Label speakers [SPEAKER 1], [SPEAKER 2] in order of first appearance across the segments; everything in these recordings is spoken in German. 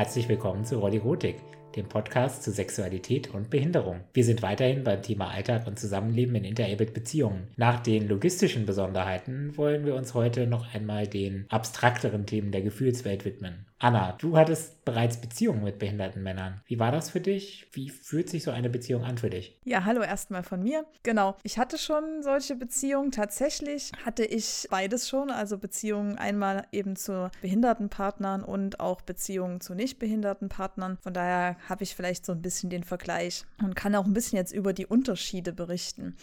[SPEAKER 1] Herzlich willkommen zu Rollirotik, dem Podcast zu Sexualität und Behinderung. Wir sind weiterhin beim Thema Alltag und Zusammenleben in Interabled Beziehungen. Nach den logistischen Besonderheiten wollen wir uns heute noch einmal den abstrakteren Themen der Gefühlswelt widmen. Anna, du hattest bereits Beziehungen mit behinderten Männern. Wie war das für dich? Wie fühlt sich so eine Beziehung an für dich?
[SPEAKER 2] Ja, hallo erstmal von mir. Genau, ich hatte schon solche Beziehungen. Tatsächlich hatte ich beides schon, also Beziehungen einmal eben zu behinderten Partnern und auch Beziehungen zu nicht behinderten Partnern. Von daher habe ich vielleicht so ein bisschen den Vergleich und kann auch ein bisschen jetzt über die Unterschiede berichten.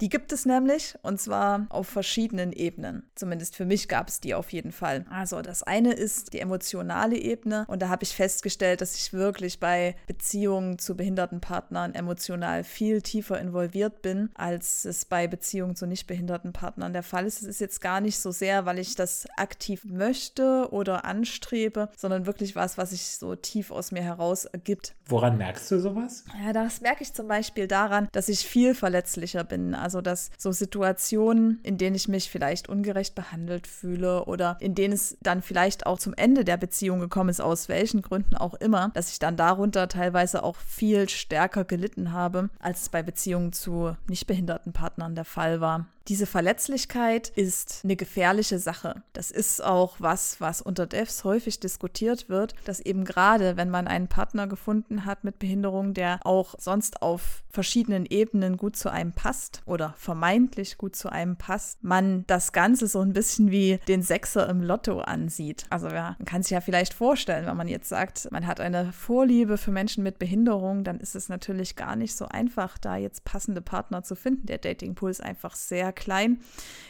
[SPEAKER 2] Die gibt es nämlich und zwar auf verschiedenen Ebenen. Zumindest für mich gab es die auf jeden Fall. Also das eine ist die emotionale Ebene. Und da habe ich festgestellt, dass ich wirklich bei Beziehungen zu behinderten Partnern emotional viel tiefer involviert bin, als es bei Beziehungen zu nicht behinderten Partnern der Fall ist. Es ist jetzt gar nicht so sehr, weil ich das aktiv möchte oder anstrebe, sondern wirklich was, was sich so tief aus mir heraus ergibt.
[SPEAKER 1] Woran merkst du sowas?
[SPEAKER 2] Ja, das merke ich zum Beispiel daran, dass ich viel verletzlicher bin. Also, dass so Situationen, in denen ich mich vielleicht ungerecht behandelt fühle oder in denen es dann vielleicht auch zum Ende der Beziehung Beziehung gekommen ist, aus welchen Gründen auch immer, dass ich dann darunter teilweise auch viel stärker gelitten habe, als es bei Beziehungen zu nicht behinderten Partnern der Fall war. Diese Verletzlichkeit ist eine gefährliche Sache. Das ist auch was, was unter Devs häufig diskutiert wird, dass eben gerade, wenn man einen Partner gefunden hat mit Behinderung, der auch sonst auf verschiedenen Ebenen gut zu einem passt oder vermeintlich gut zu einem passt, man das Ganze so ein bisschen wie den Sechser im Lotto ansieht. Also ja, man kann sich ja vielleicht vorstellen, wenn man jetzt sagt, man hat eine Vorliebe für Menschen mit Behinderung, dann ist es natürlich gar nicht so einfach, da jetzt passende Partner zu finden. Der Datingpool ist einfach sehr klein.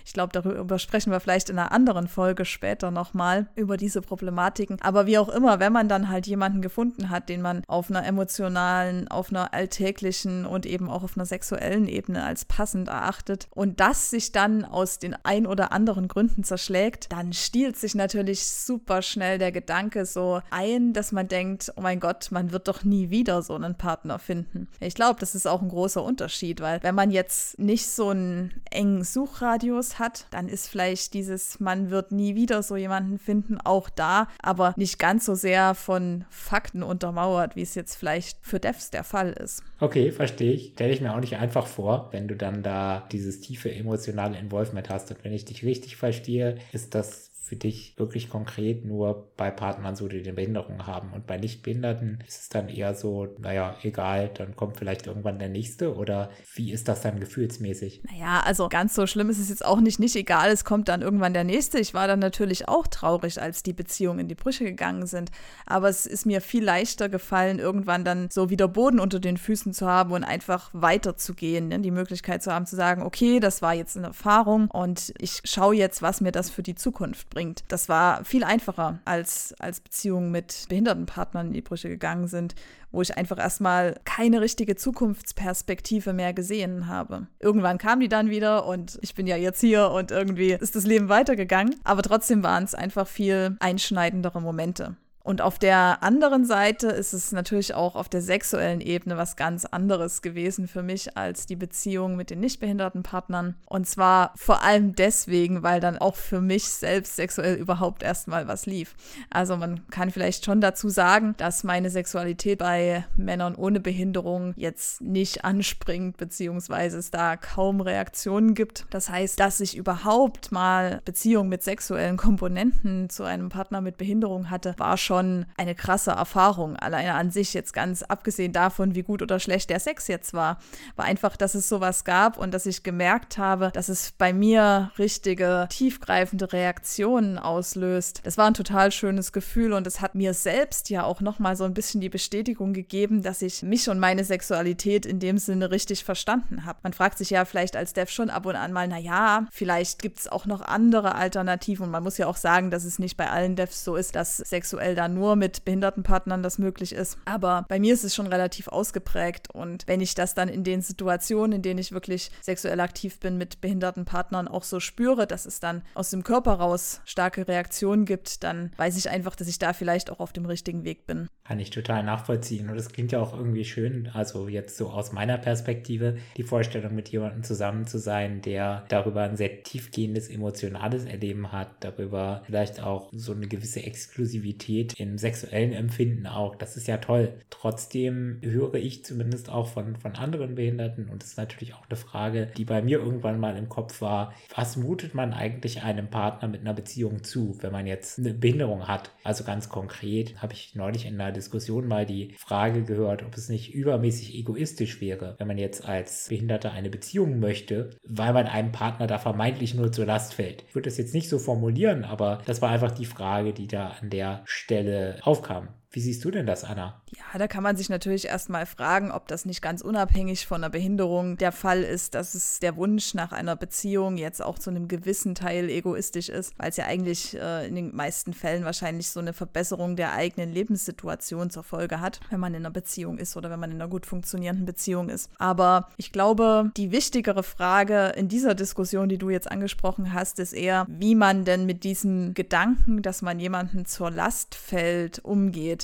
[SPEAKER 2] Ich glaube, darüber sprechen wir vielleicht in einer anderen Folge später nochmal über diese Problematiken. Aber wie auch immer, wenn man dann halt jemanden gefunden hat, den man auf einer emotionalen, auf einer alltäglichen und eben auch auf einer sexuellen Ebene als passend erachtet und das sich dann aus den ein oder anderen Gründen zerschlägt, dann stiehlt sich natürlich super schnell der Gedanke so ein, dass man denkt, oh mein Gott, man wird doch nie wieder so einen Partner finden. Ich glaube, das ist auch ein großer Unterschied, weil wenn man jetzt nicht so einen engen Suchradius hat, dann ist vielleicht dieses, man wird nie wieder so jemanden finden, auch da, aber nicht ganz so sehr von Fakten untermauert, wie es jetzt vielleicht für Devs der Fall ist.
[SPEAKER 1] Okay, verstehe ich. Stelle ich mir auch nicht einfach vor, wenn du dann da dieses tiefe emotionale Involvement hast. Und wenn ich dich richtig verstehe, ist das für dich wirklich konkret nur bei Partnern so, die eine Behinderung haben. Und bei Nichtbehinderten ist es dann eher so, naja, egal, dann kommt vielleicht irgendwann der nächste oder wie ist das dann gefühlsmäßig?
[SPEAKER 2] Naja, also ganz so schlimm ist es jetzt auch nicht, nicht egal, es kommt dann irgendwann der nächste. Ich war dann natürlich auch traurig, als die Beziehungen in die Brüche gegangen sind. Aber es ist mir viel leichter gefallen, irgendwann dann so wieder Boden unter den Füßen zu haben und einfach weiterzugehen. Ne? Die Möglichkeit zu haben, zu sagen, okay, das war jetzt eine Erfahrung und ich schaue jetzt, was mir das für die Zukunft bringt. Das war viel einfacher, als, als Beziehungen mit behinderten Partnern in die Brüche gegangen sind, wo ich einfach erstmal keine richtige Zukunftsperspektive mehr gesehen habe. Irgendwann kam die dann wieder und ich bin ja jetzt hier und irgendwie ist das Leben weitergegangen. Aber trotzdem waren es einfach viel einschneidendere Momente. Und auf der anderen Seite ist es natürlich auch auf der sexuellen Ebene was ganz anderes gewesen für mich als die Beziehung mit den nicht behinderten Partnern. Und zwar vor allem deswegen, weil dann auch für mich selbst sexuell überhaupt erstmal was lief. Also man kann vielleicht schon dazu sagen, dass meine Sexualität bei Männern ohne Behinderung jetzt nicht anspringt, beziehungsweise es da kaum Reaktionen gibt. Das heißt, dass ich überhaupt mal Beziehung mit sexuellen Komponenten zu einem Partner mit Behinderung hatte, war schon schon eine krasse Erfahrung. Alleine an sich, jetzt ganz abgesehen davon, wie gut oder schlecht der Sex jetzt war, war einfach, dass es sowas gab und dass ich gemerkt habe, dass es bei mir richtige, tiefgreifende Reaktionen auslöst. Das war ein total schönes Gefühl und es hat mir selbst ja auch nochmal so ein bisschen die Bestätigung gegeben, dass ich mich und meine Sexualität in dem Sinne richtig verstanden habe. Man fragt sich ja vielleicht als Dev schon ab und an mal, naja, vielleicht gibt es auch noch andere Alternativen und man muss ja auch sagen, dass es nicht bei allen Devs so ist, dass sexuell da nur mit behinderten Partnern das möglich ist. Aber bei mir ist es schon relativ ausgeprägt und wenn ich das dann in den Situationen, in denen ich wirklich sexuell aktiv bin, mit behinderten Partnern auch so spüre, dass es dann aus dem Körper raus starke Reaktionen gibt, dann weiß ich einfach, dass ich da vielleicht auch auf dem richtigen Weg bin.
[SPEAKER 1] Kann ich total nachvollziehen und es klingt ja auch irgendwie schön, also jetzt so aus meiner Perspektive, die Vorstellung mit jemandem zusammen zu sein, der darüber ein sehr tiefgehendes emotionales Erleben hat, darüber vielleicht auch so eine gewisse Exklusivität und im sexuellen Empfinden auch. Das ist ja toll. Trotzdem höre ich zumindest auch von, von anderen Behinderten und das ist natürlich auch eine Frage, die bei mir irgendwann mal im Kopf war. Was mutet man eigentlich einem Partner mit einer Beziehung zu, wenn man jetzt eine Behinderung hat? Also ganz konkret habe ich neulich in einer Diskussion mal die Frage gehört, ob es nicht übermäßig egoistisch wäre, wenn man jetzt als Behinderter eine Beziehung möchte, weil man einem Partner da vermeintlich nur zur Last fällt. Ich würde das jetzt nicht so formulieren, aber das war einfach die Frage, die da an der Stelle aufkam. Wie siehst du denn das, Anna?
[SPEAKER 2] Ja, da kann man sich natürlich erstmal fragen, ob das nicht ganz unabhängig von einer Behinderung der Fall ist, dass es der Wunsch nach einer Beziehung jetzt auch zu einem gewissen Teil egoistisch ist, weil es ja eigentlich äh, in den meisten Fällen wahrscheinlich so eine Verbesserung der eigenen Lebenssituation zur Folge hat, wenn man in einer Beziehung ist oder wenn man in einer gut funktionierenden Beziehung ist. Aber ich glaube, die wichtigere Frage in dieser Diskussion, die du jetzt angesprochen hast, ist eher, wie man denn mit diesem Gedanken, dass man jemanden zur Last fällt, umgeht.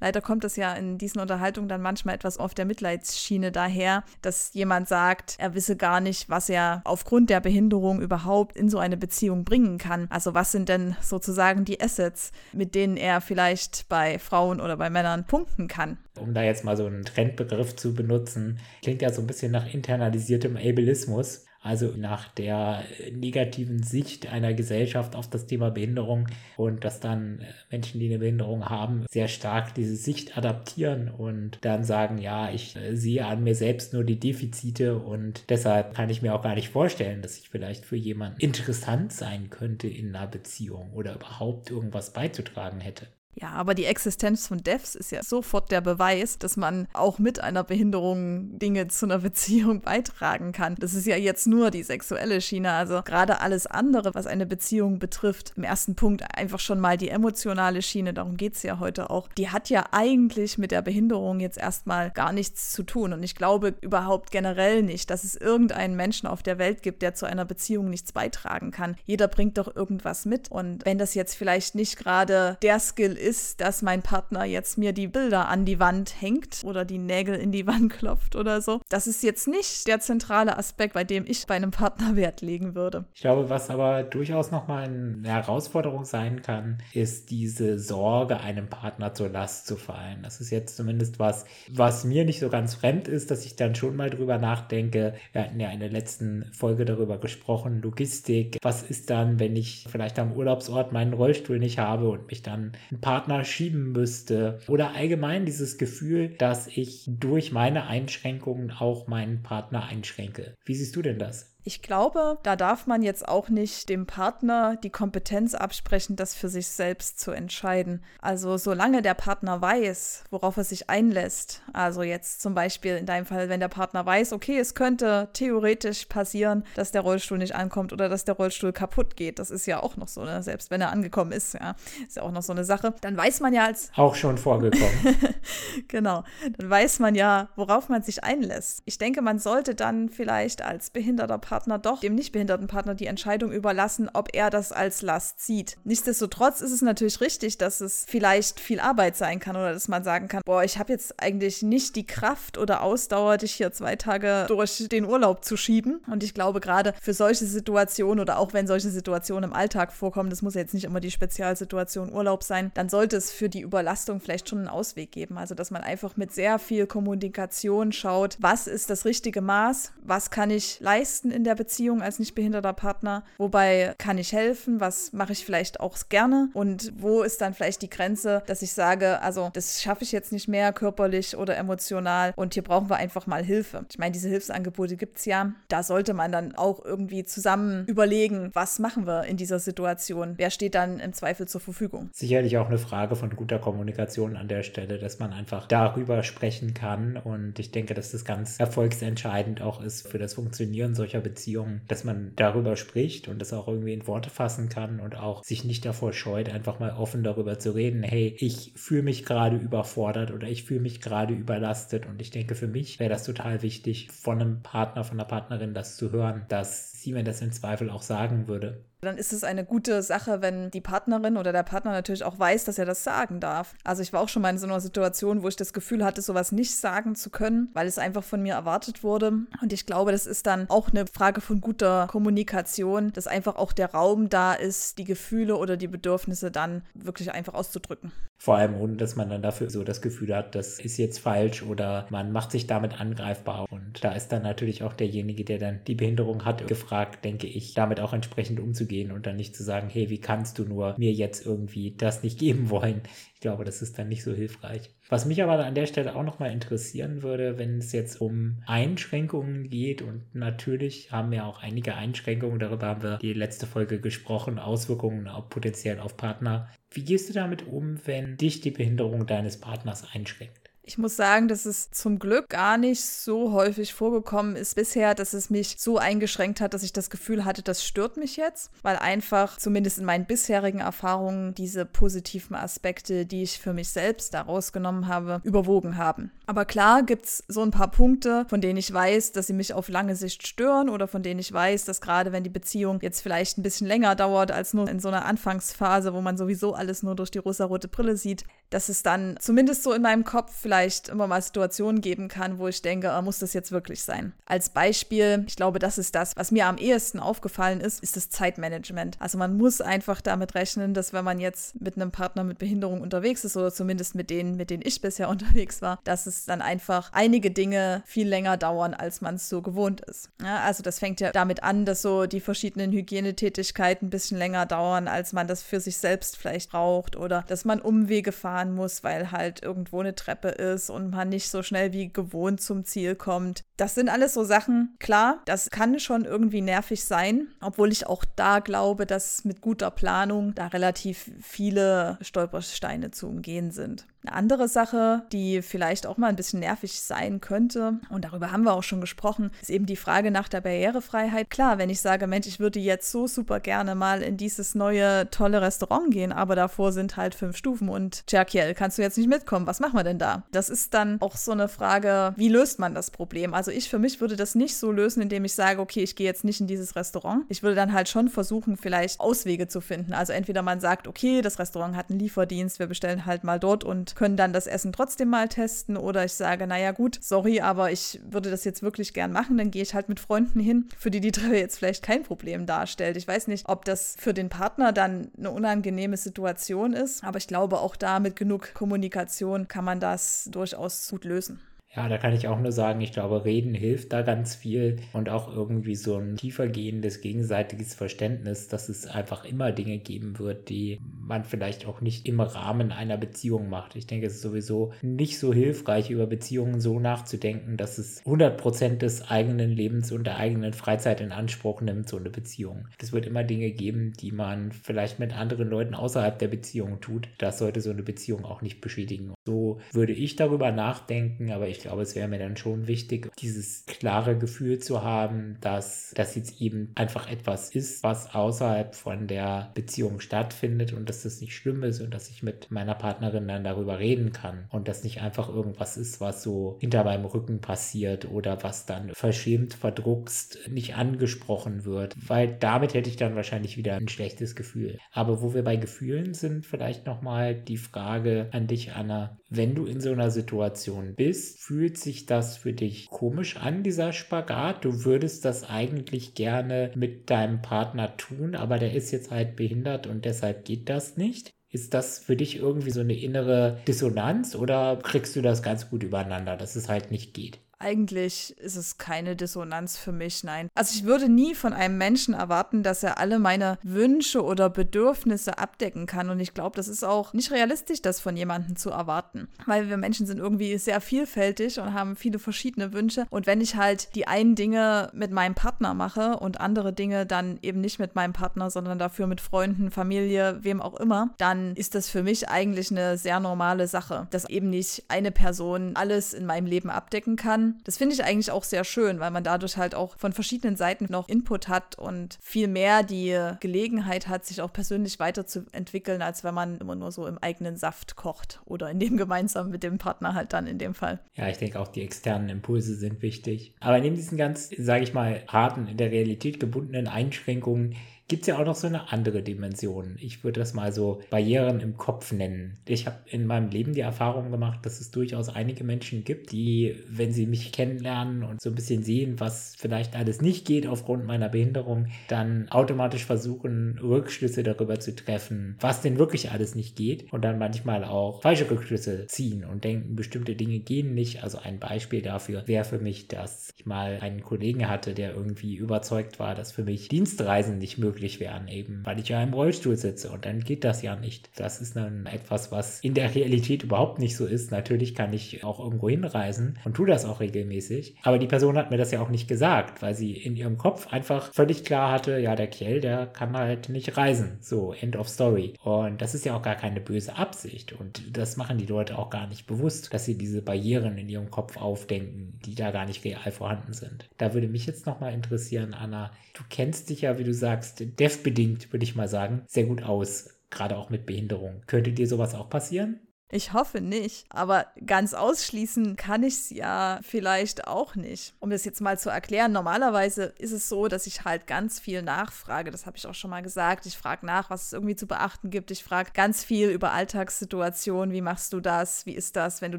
[SPEAKER 2] Leider kommt es ja in diesen Unterhaltungen dann manchmal etwas auf der Mitleidsschiene daher, dass jemand sagt, er wisse gar nicht, was er aufgrund der Behinderung überhaupt in so eine Beziehung bringen kann. Also was sind denn sozusagen die Assets, mit denen er vielleicht bei Frauen oder bei Männern punkten kann?
[SPEAKER 1] Um da jetzt mal so einen Trendbegriff zu benutzen, klingt ja so ein bisschen nach internalisiertem Ableismus also nach der negativen Sicht einer Gesellschaft auf das Thema Behinderung und dass dann Menschen, die eine Behinderung haben, sehr stark diese Sicht adaptieren und dann sagen, ja, ich sehe an mir selbst nur die Defizite und deshalb kann ich mir auch gar nicht vorstellen, dass ich vielleicht für jemanden interessant sein könnte in einer Beziehung oder überhaupt irgendwas beizutragen hätte.
[SPEAKER 2] Ja, aber die Existenz von Devs ist ja sofort der Beweis, dass man auch mit einer Behinderung Dinge zu einer Beziehung beitragen kann. Das ist ja jetzt nur die sexuelle Schiene. Also gerade alles andere, was eine Beziehung betrifft, im ersten Punkt einfach schon mal die emotionale Schiene, darum geht es ja heute auch, die hat ja eigentlich mit der Behinderung jetzt erstmal gar nichts zu tun. Und ich glaube überhaupt generell nicht, dass es irgendeinen Menschen auf der Welt gibt, der zu einer Beziehung nichts beitragen kann. Jeder bringt doch irgendwas mit. Und wenn das jetzt vielleicht nicht gerade der Skill ist, dass mein Partner jetzt mir die Bilder an die Wand hängt oder die Nägel in die Wand klopft oder so. Das ist jetzt nicht der zentrale Aspekt, bei dem ich bei einem Partner Wert legen würde.
[SPEAKER 1] Ich glaube, was aber durchaus nochmal eine Herausforderung sein kann, ist diese Sorge, einem Partner zur Last zu fallen. Das ist jetzt zumindest was, was mir nicht so ganz fremd ist, dass ich dann schon mal drüber nachdenke. Wir hatten ja in der letzten Folge darüber gesprochen, Logistik. Was ist dann, wenn ich vielleicht am Urlaubsort meinen Rollstuhl nicht habe und mich dann ein paar Partner schieben müsste. Oder allgemein dieses Gefühl, dass ich durch meine Einschränkungen auch meinen Partner einschränke. Wie siehst du denn das?
[SPEAKER 2] Ich glaube, da darf man jetzt auch nicht dem Partner die Kompetenz absprechen, das für sich selbst zu entscheiden. Also solange der Partner weiß, worauf er sich einlässt, also jetzt zum Beispiel in deinem Fall, wenn der Partner weiß, okay, es könnte theoretisch passieren, dass der Rollstuhl nicht ankommt oder dass der Rollstuhl kaputt geht. Das ist ja auch noch so, ne? selbst wenn er angekommen ist, ja, ist ja auch noch so eine Sache. Dann weiß man ja als
[SPEAKER 1] auch schon vorgekommen.
[SPEAKER 2] genau, dann weiß man ja, worauf man sich einlässt. Ich denke, man sollte dann vielleicht als behinderter Partner Partner doch dem nicht behinderten Partner die Entscheidung überlassen, ob er das als Last sieht. Nichtsdestotrotz ist es natürlich richtig, dass es vielleicht viel Arbeit sein kann oder dass man sagen kann, boah, ich habe jetzt eigentlich nicht die Kraft oder Ausdauer, dich hier zwei Tage durch den Urlaub zu schieben. Und ich glaube, gerade für solche Situationen oder auch wenn solche Situationen im Alltag vorkommen, das muss jetzt nicht immer die Spezialsituation Urlaub sein, dann sollte es für die Überlastung vielleicht schon einen Ausweg geben. Also, dass man einfach mit sehr viel Kommunikation schaut, was ist das richtige Maß, was kann ich leisten in in der Beziehung als nicht behinderter Partner? Wobei kann ich helfen? Was mache ich vielleicht auch gerne? Und wo ist dann vielleicht die Grenze, dass ich sage, also das schaffe ich jetzt nicht mehr körperlich oder emotional und hier brauchen wir einfach mal Hilfe. Ich meine, diese Hilfsangebote gibt es ja. Da sollte man dann auch irgendwie zusammen überlegen, was machen wir in dieser Situation? Wer steht dann im Zweifel zur Verfügung?
[SPEAKER 1] Sicherlich auch eine Frage von guter Kommunikation an der Stelle, dass man einfach darüber sprechen kann. Und ich denke, dass das ganz erfolgsentscheidend auch ist für das Funktionieren solcher Beziehungen. Beziehung, dass man darüber spricht und das auch irgendwie in Worte fassen kann und auch sich nicht davor scheut, einfach mal offen darüber zu reden, hey, ich fühle mich gerade überfordert oder ich fühle mich gerade überlastet und ich denke, für mich wäre das total wichtig, von einem Partner, von einer Partnerin das zu hören, dass sie mir das im Zweifel auch sagen würde.
[SPEAKER 2] Dann ist es eine gute Sache, wenn die Partnerin oder der Partner natürlich auch weiß, dass er das sagen darf. Also ich war auch schon mal in so einer Situation, wo ich das Gefühl hatte, sowas nicht sagen zu können, weil es einfach von mir erwartet wurde. Und ich glaube, das ist dann auch eine Frage von guter Kommunikation, dass einfach auch der Raum da ist, die Gefühle oder die Bedürfnisse dann wirklich einfach auszudrücken.
[SPEAKER 1] Vor allem ohne, dass man dann dafür so das Gefühl hat, das ist jetzt falsch oder man macht sich damit angreifbar. Und da ist dann natürlich auch derjenige, der dann die Behinderung hat, gefragt, denke ich, damit auch entsprechend umzugehen und dann nicht zu sagen, hey, wie kannst du nur mir jetzt irgendwie das nicht geben wollen? Ich glaube, das ist dann nicht so hilfreich. Was mich aber an der Stelle auch nochmal interessieren würde, wenn es jetzt um Einschränkungen geht und natürlich haben wir auch einige Einschränkungen, darüber haben wir die letzte Folge gesprochen, Auswirkungen auch potenziell auf Partner. Wie gehst du damit um, wenn dich die Behinderung deines Partners einschränkt?
[SPEAKER 2] Ich muss sagen, dass es zum Glück gar nicht so häufig vorgekommen ist bisher, dass es mich so eingeschränkt hat, dass ich das Gefühl hatte, das stört mich jetzt, weil einfach zumindest in meinen bisherigen Erfahrungen diese positiven Aspekte, die ich für mich selbst daraus genommen habe, überwogen haben. Aber klar gibt es so ein paar Punkte, von denen ich weiß, dass sie mich auf lange Sicht stören oder von denen ich weiß, dass gerade wenn die Beziehung jetzt vielleicht ein bisschen länger dauert als nur in so einer Anfangsphase, wo man sowieso alles nur durch die rosarote Brille sieht, dass es dann zumindest so in meinem Kopf vielleicht immer mal Situationen geben kann, wo ich denke, oh, muss das jetzt wirklich sein? Als Beispiel, ich glaube, das ist das, was mir am ehesten aufgefallen ist, ist das Zeitmanagement. Also man muss einfach damit rechnen, dass wenn man jetzt mit einem Partner mit Behinderung unterwegs ist oder zumindest mit denen, mit denen ich bisher unterwegs war, dass es dann einfach einige Dinge viel länger dauern, als man es so gewohnt ist. Ja, also das fängt ja damit an, dass so die verschiedenen Hygienetätigkeiten ein bisschen länger dauern, als man das für sich selbst vielleicht braucht oder dass man Umwege fahren muss, weil halt irgendwo eine Treppe ist ist und man nicht so schnell wie gewohnt zum Ziel kommt. Das sind alles so Sachen, klar, das kann schon irgendwie nervig sein, obwohl ich auch da glaube, dass mit guter Planung da relativ viele Stolpersteine zu umgehen sind. Eine andere Sache, die vielleicht auch mal ein bisschen nervig sein könnte, und darüber haben wir auch schon gesprochen, ist eben die Frage nach der Barrierefreiheit. Klar, wenn ich sage, Mensch, ich würde jetzt so super gerne mal in dieses neue tolle Restaurant gehen, aber davor sind halt fünf Stufen und Cherkiel, kannst du jetzt nicht mitkommen? Was machen wir denn da? Das ist dann auch so eine Frage, wie löst man das Problem? Also ich für mich würde das nicht so lösen, indem ich sage, okay, ich gehe jetzt nicht in dieses Restaurant. Ich würde dann halt schon versuchen, vielleicht Auswege zu finden. Also entweder man sagt, okay, das Restaurant hat einen Lieferdienst, wir bestellen halt mal dort und können dann das Essen trotzdem mal testen. Oder ich sage, naja gut, sorry, aber ich würde das jetzt wirklich gern machen. Dann gehe ich halt mit Freunden hin, für die die Treppe jetzt vielleicht kein Problem darstellt. Ich weiß nicht, ob das für den Partner dann eine unangenehme Situation ist, aber ich glaube, auch da mit genug Kommunikation kann man das durchaus gut lösen.
[SPEAKER 1] Ja, da kann ich auch nur sagen, ich glaube, Reden hilft da ganz viel und auch irgendwie so ein tiefer gehendes gegenseitiges Verständnis, dass es einfach immer Dinge geben wird, die man vielleicht auch nicht im Rahmen einer Beziehung macht. Ich denke, es ist sowieso nicht so hilfreich, über Beziehungen so nachzudenken, dass es 100% des eigenen Lebens und der eigenen Freizeit in Anspruch nimmt, so eine Beziehung. Es wird immer Dinge geben, die man vielleicht mit anderen Leuten außerhalb der Beziehung tut. Das sollte so eine Beziehung auch nicht beschädigen. So würde ich darüber nachdenken, aber ich ich glaube, es wäre mir dann schon wichtig, dieses klare Gefühl zu haben, dass das jetzt eben einfach etwas ist, was außerhalb von der Beziehung stattfindet und dass das nicht schlimm ist und dass ich mit meiner Partnerin dann darüber reden kann und dass nicht einfach irgendwas ist, was so hinter meinem Rücken passiert oder was dann verschämt, verdruckst, nicht angesprochen wird, weil damit hätte ich dann wahrscheinlich wieder ein schlechtes Gefühl. Aber wo wir bei Gefühlen sind, vielleicht nochmal die Frage an dich, Anna, wenn du in so einer Situation bist, fühlt sich das für dich komisch an, dieser Spagat? Du würdest das eigentlich gerne mit deinem Partner tun, aber der ist jetzt halt behindert und deshalb geht das nicht. Ist das für dich irgendwie so eine innere Dissonanz oder kriegst du das ganz gut übereinander, dass es halt nicht geht?
[SPEAKER 2] Eigentlich ist es keine Dissonanz für mich, nein. Also ich würde nie von einem Menschen erwarten, dass er alle meine Wünsche oder Bedürfnisse abdecken kann. Und ich glaube, das ist auch nicht realistisch, das von jemandem zu erwarten. Weil wir Menschen sind irgendwie sehr vielfältig und haben viele verschiedene Wünsche. Und wenn ich halt die einen Dinge mit meinem Partner mache und andere Dinge dann eben nicht mit meinem Partner, sondern dafür mit Freunden, Familie, wem auch immer, dann ist das für mich eigentlich eine sehr normale Sache, dass eben nicht eine Person alles in meinem Leben abdecken kann das finde ich eigentlich auch sehr schön, weil man dadurch halt auch von verschiedenen Seiten noch Input hat und viel mehr die Gelegenheit hat, sich auch persönlich weiterzuentwickeln, als wenn man immer nur so im eigenen Saft kocht oder in dem gemeinsam mit dem Partner halt dann in dem Fall.
[SPEAKER 1] Ja, ich denke auch die externen Impulse sind wichtig. Aber neben diesen ganz, sage ich mal, harten, in der Realität gebundenen Einschränkungen gibt es ja auch noch so eine andere Dimension. Ich würde das mal so Barrieren im Kopf nennen. Ich habe in meinem Leben die Erfahrung gemacht, dass es durchaus einige Menschen gibt, die, wenn sie mich kennenlernen und so ein bisschen sehen, was vielleicht alles nicht geht aufgrund meiner Behinderung, dann automatisch versuchen, Rückschlüsse darüber zu treffen, was denn wirklich alles nicht geht und dann manchmal auch falsche Rückschlüsse ziehen und denken, bestimmte Dinge gehen nicht. Also ein Beispiel dafür wäre für mich, dass ich mal einen Kollegen hatte, der irgendwie überzeugt war, dass für mich Dienstreisen nicht möglich möglich wären, eben weil ich ja im Rollstuhl sitze und dann geht das ja nicht. Das ist dann etwas, was in der Realität überhaupt nicht so ist. Natürlich kann ich auch irgendwo hinreisen und tue das auch regelmäßig. Aber die Person hat mir das ja auch nicht gesagt, weil sie in ihrem Kopf einfach völlig klar hatte, ja, der Kiel, der kann halt nicht reisen. So, end of story. Und das ist ja auch gar keine böse Absicht. Und das machen die Leute auch gar nicht bewusst, dass sie diese Barrieren in ihrem Kopf aufdenken, die da gar nicht real vorhanden sind. Da würde mich jetzt nochmal interessieren, Anna, du kennst dich ja, wie du sagst, dev-bedingt, würde ich mal sagen, sehr gut aus. Gerade auch mit Behinderung. Könnte dir sowas auch passieren?
[SPEAKER 2] Ich hoffe nicht, aber ganz ausschließen kann ich es ja vielleicht auch nicht. Um das jetzt mal zu erklären, normalerweise ist es so, dass ich halt ganz viel nachfrage. Das habe ich auch schon mal gesagt. Ich frage nach, was es irgendwie zu beachten gibt. Ich frage ganz viel über Alltagssituationen. Wie machst du das? Wie ist das, wenn du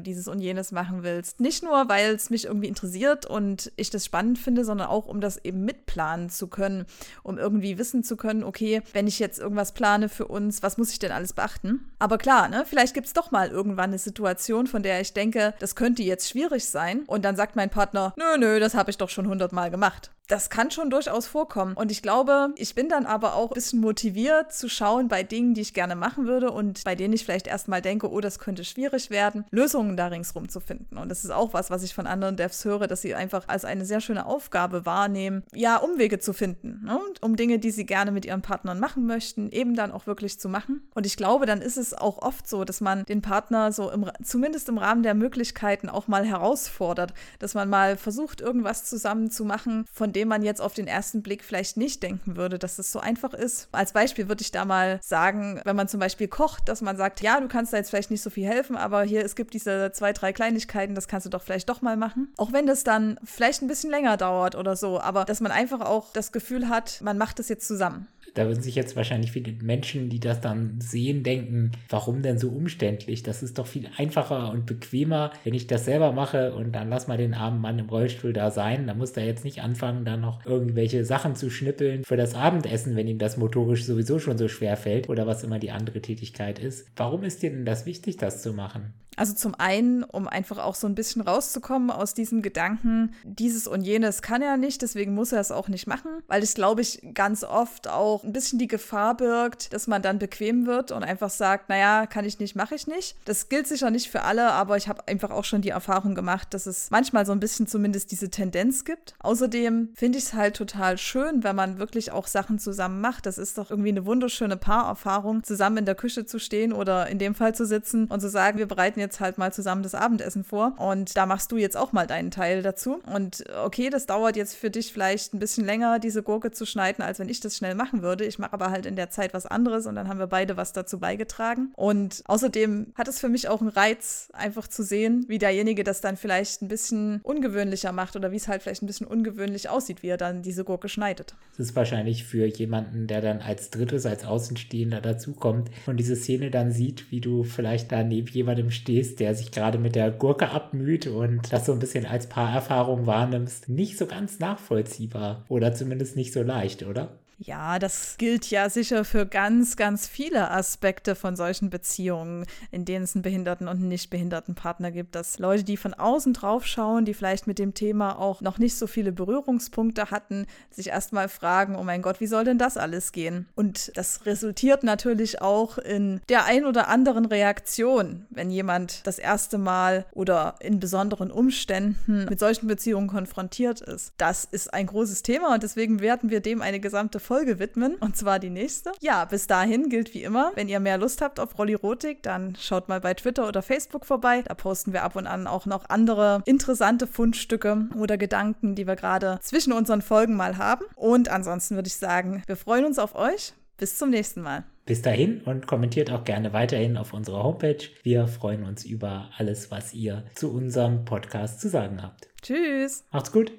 [SPEAKER 2] dieses und jenes machen willst? Nicht nur, weil es mich irgendwie interessiert und ich das spannend finde, sondern auch, um das eben mitplanen zu können, um irgendwie wissen zu können, okay, wenn ich jetzt irgendwas plane für uns, was muss ich denn alles beachten? Aber klar, ne, vielleicht gibt es doch mal mal irgendwann eine Situation, von der ich denke, das könnte jetzt schwierig sein. Und dann sagt mein Partner, nö, nö, das habe ich doch schon hundertmal gemacht. Das kann schon durchaus vorkommen. Und ich glaube, ich bin dann aber auch ein bisschen motiviert zu schauen bei Dingen, die ich gerne machen würde und bei denen ich vielleicht erstmal denke, oh, das könnte schwierig werden, Lösungen da ringsrum zu finden. Und das ist auch was, was ich von anderen Devs höre, dass sie einfach als eine sehr schöne Aufgabe wahrnehmen, ja, Umwege zu finden, ne? um Dinge, die sie gerne mit ihren Partnern machen möchten, eben dann auch wirklich zu machen. Und ich glaube, dann ist es auch oft so, dass man den Partner so im, zumindest im Rahmen der Möglichkeiten auch mal herausfordert, dass man mal versucht, irgendwas zusammen zu machen, von dem man jetzt auf den ersten Blick vielleicht nicht denken würde, dass es so einfach ist. Als Beispiel würde ich da mal sagen, wenn man zum Beispiel kocht, dass man sagt, ja, du kannst da jetzt vielleicht nicht so viel helfen, aber hier, es gibt diese zwei, drei Kleinigkeiten, das kannst du doch vielleicht doch mal machen. Auch wenn das dann vielleicht ein bisschen länger dauert oder so, aber dass man einfach auch das Gefühl hat, man macht das jetzt zusammen.
[SPEAKER 1] Da würden sich jetzt wahrscheinlich viele Menschen, die das dann sehen, denken, warum denn so umständlich? Das ist doch viel einfacher und bequemer, wenn ich das selber mache und dann lass mal den armen Mann im Rollstuhl da sein. Da muss er jetzt nicht anfangen, da noch irgendwelche Sachen zu schnippeln für das Abendessen, wenn ihm das motorisch sowieso schon so schwer fällt oder was immer die andere Tätigkeit ist. Warum ist dir denn das wichtig, das zu machen?
[SPEAKER 2] Also zum einen, um einfach auch so ein bisschen rauszukommen aus diesem Gedanken, dieses und jenes kann er nicht, deswegen muss er es auch nicht machen, weil es, glaube ich, ganz oft auch ein bisschen die Gefahr birgt, dass man dann bequem wird und einfach sagt, naja, kann ich nicht, mache ich nicht. Das gilt sicher nicht für alle, aber ich habe einfach auch schon die Erfahrung gemacht, dass es manchmal so ein bisschen zumindest diese Tendenz gibt. Außerdem finde ich es halt total schön, wenn man wirklich auch Sachen zusammen macht. Das ist doch irgendwie eine wunderschöne Paarerfahrung, zusammen in der Küche zu stehen oder in dem Fall zu sitzen und zu sagen, wir bereiten jetzt halt mal zusammen das Abendessen vor und da machst du jetzt auch mal deinen Teil dazu. Und okay, das dauert jetzt für dich vielleicht ein bisschen länger, diese Gurke zu schneiden, als wenn ich das schnell machen würde. Ich mache aber halt in der Zeit was anderes und dann haben wir beide was dazu beigetragen. Und außerdem hat es für mich auch einen Reiz, einfach zu sehen, wie derjenige das dann vielleicht ein bisschen ungewöhnlicher macht oder wie es halt vielleicht ein bisschen ungewöhnlich aussieht, wie er dann diese Gurke schneidet.
[SPEAKER 1] Das ist wahrscheinlich für jemanden, der dann als Drittes, als Außenstehender dazukommt und diese Szene dann sieht, wie du vielleicht da neben jemandem stehst, stehst, der sich gerade mit der Gurke abmüht und das so ein bisschen als Paarerfahrung wahrnimmst, nicht so ganz nachvollziehbar oder zumindest nicht so leicht, oder?
[SPEAKER 2] Ja, das gilt ja sicher für ganz, ganz viele Aspekte von solchen Beziehungen, in denen es einen behinderten und einen nicht behinderten Partner gibt, dass Leute, die von außen drauf schauen, die vielleicht mit dem Thema auch noch nicht so viele Berührungspunkte hatten, sich erstmal fragen, oh mein Gott, wie soll denn das alles gehen? Und das resultiert natürlich auch in der ein oder anderen Reaktion, wenn jemand das erste Mal oder in besonderen Umständen mit solchen Beziehungen konfrontiert ist. Das ist ein großes Thema und deswegen werden wir dem eine gesamte Folge widmen, und zwar die nächste. Ja, bis dahin gilt wie immer, wenn ihr mehr Lust habt auf Rollirotik, dann schaut mal bei Twitter oder Facebook vorbei. Da posten wir ab und an auch noch andere interessante Fundstücke oder Gedanken, die wir gerade zwischen unseren Folgen mal haben. Und ansonsten würde ich sagen, wir freuen uns auf euch. Bis zum nächsten Mal.
[SPEAKER 1] Bis dahin und kommentiert auch gerne weiterhin auf unserer Homepage. Wir freuen uns über alles, was ihr zu unserem Podcast zu sagen habt.
[SPEAKER 2] Tschüss.
[SPEAKER 1] Macht's gut.